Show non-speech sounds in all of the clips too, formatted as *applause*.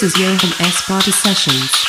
This is Johan S. Party Sessions.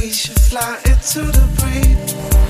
We should fly into the breeze.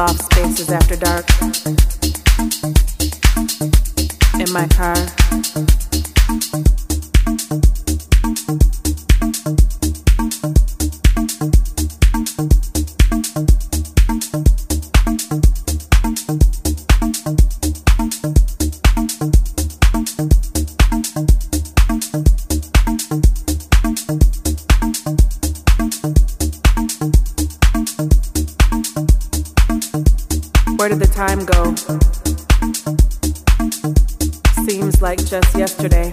loft spaces after dark. In my car. yesterday.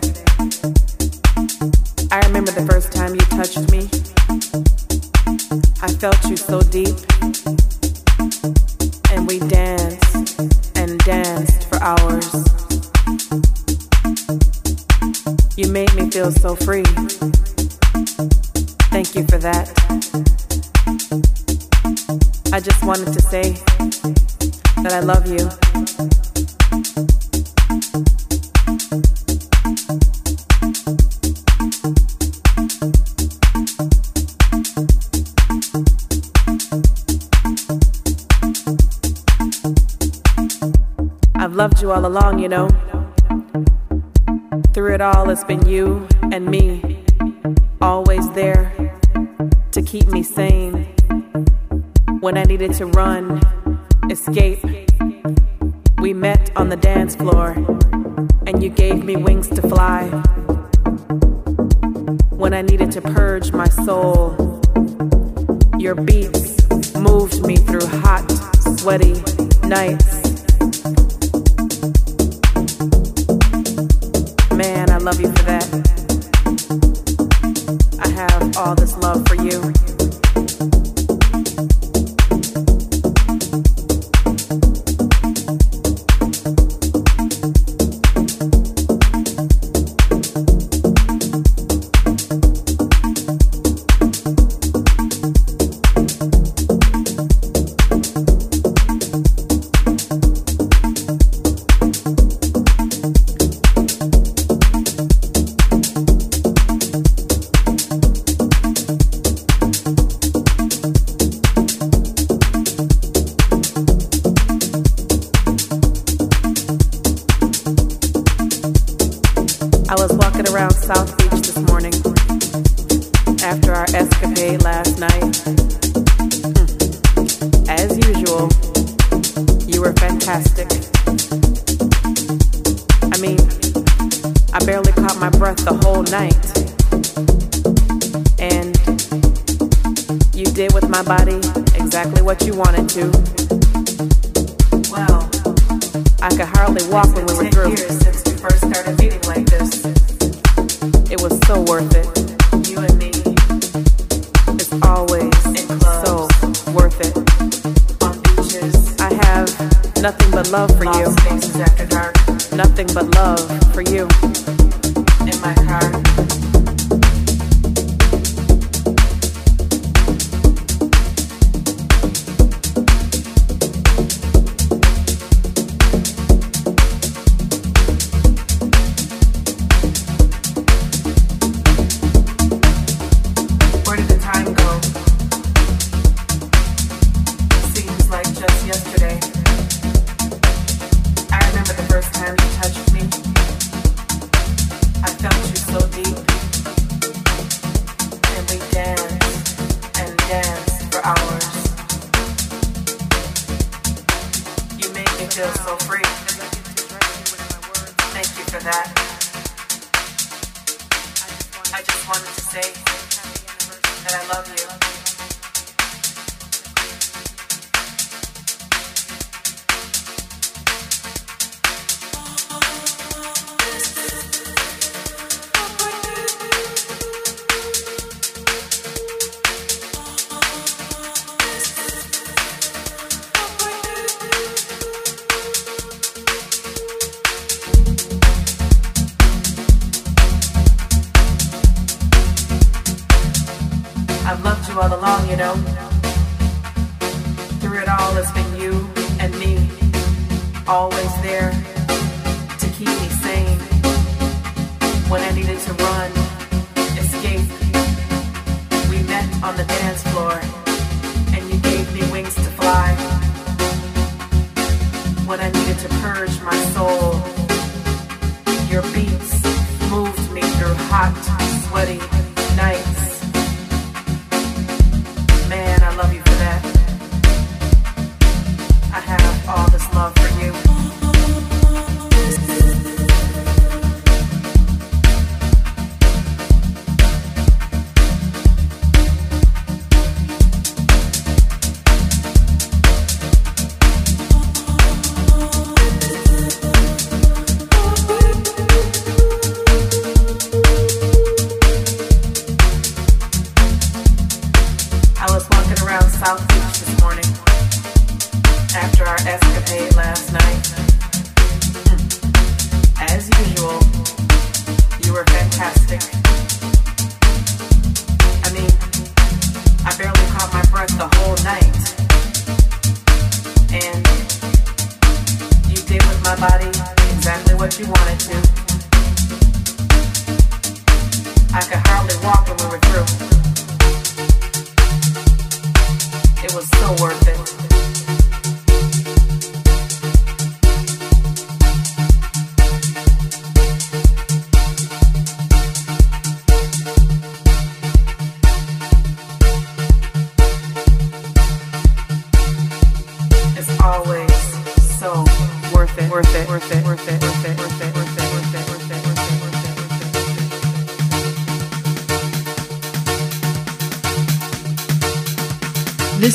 I remember the first time you touched me. I felt you so deep. all this love for you. around South Beach this morning after our escapade last night. As usual, you were fantastic. I mean, I barely caught my breath the whole night. And you did with my body exactly what you wanted to. I could hardly walk when we were through. It was so worth it.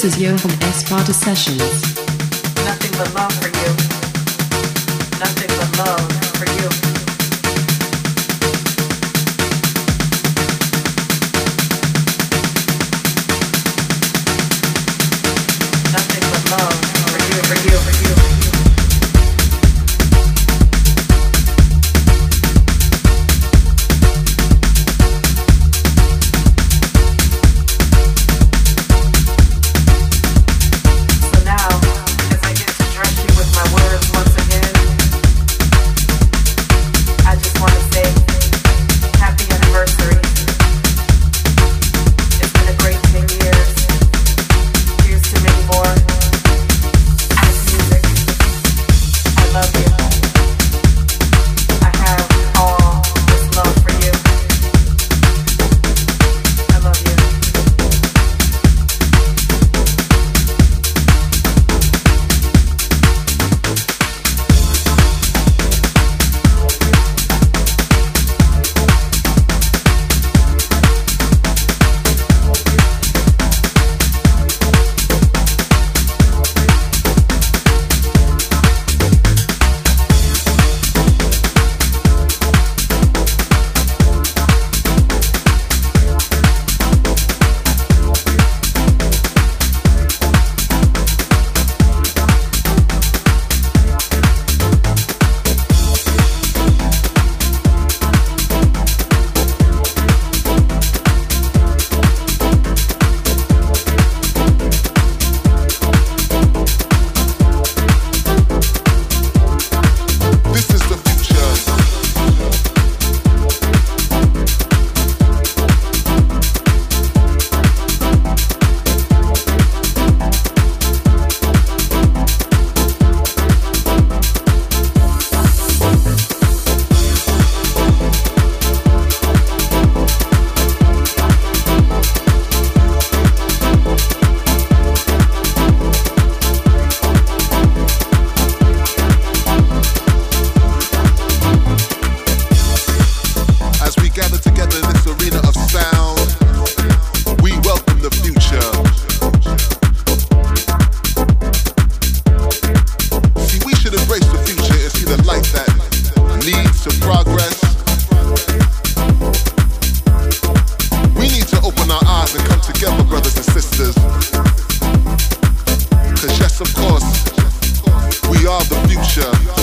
This is Johan from S Carter Sessions. Yes, of course. We are the future.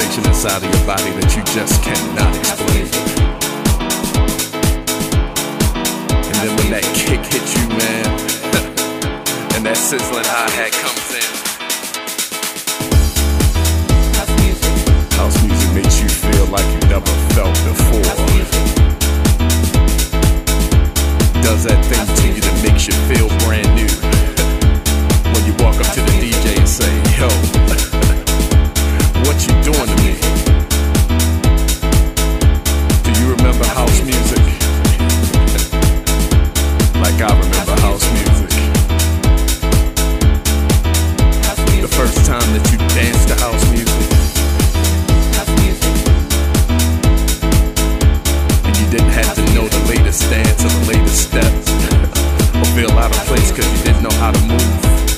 sensation inside of your body that you just cannot explain. And then when that kick hits you, man, *laughs* and that sizzling hi hat comes in. House music makes you feel like you never felt before. Does that thing to you that makes you feel brand new? *laughs* when you walk up to the DJ and say, yo. *laughs* what you're doing to me. Do you remember house music? like I remember house music. The first time that you danced to house music. And you didn't have to know the latest dance or the latest step, *laughs* or feel out of place because you didn't know how to move.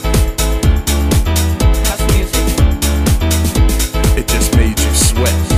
quit.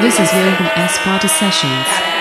This is Johan S. Party Sessions.